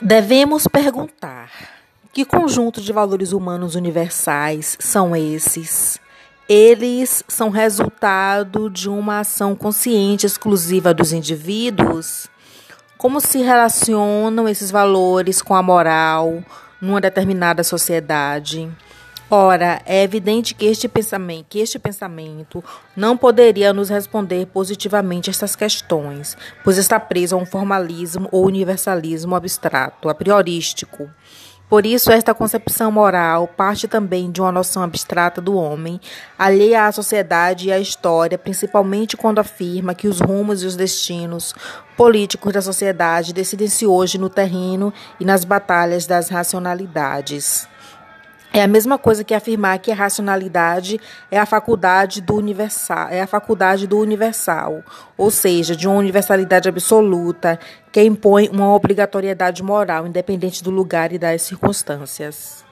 Devemos perguntar: que conjunto de valores humanos universais são esses? Eles são resultado de uma ação consciente exclusiva dos indivíduos? Como se relacionam esses valores com a moral numa determinada sociedade? Ora, é evidente que este pensamento, que este pensamento não poderia nos responder positivamente estas questões, pois está preso a um formalismo ou universalismo abstrato, a priorístico. Por isso, esta concepção moral parte também de uma noção abstrata do homem, alheia à sociedade e à história, principalmente quando afirma que os rumos e os destinos políticos da sociedade decidem-se hoje no terreno e nas batalhas das racionalidades. É a mesma coisa que afirmar que a racionalidade é a faculdade do universal, é a faculdade do universal, ou seja, de uma universalidade absoluta que impõe uma obrigatoriedade moral independente do lugar e das circunstâncias.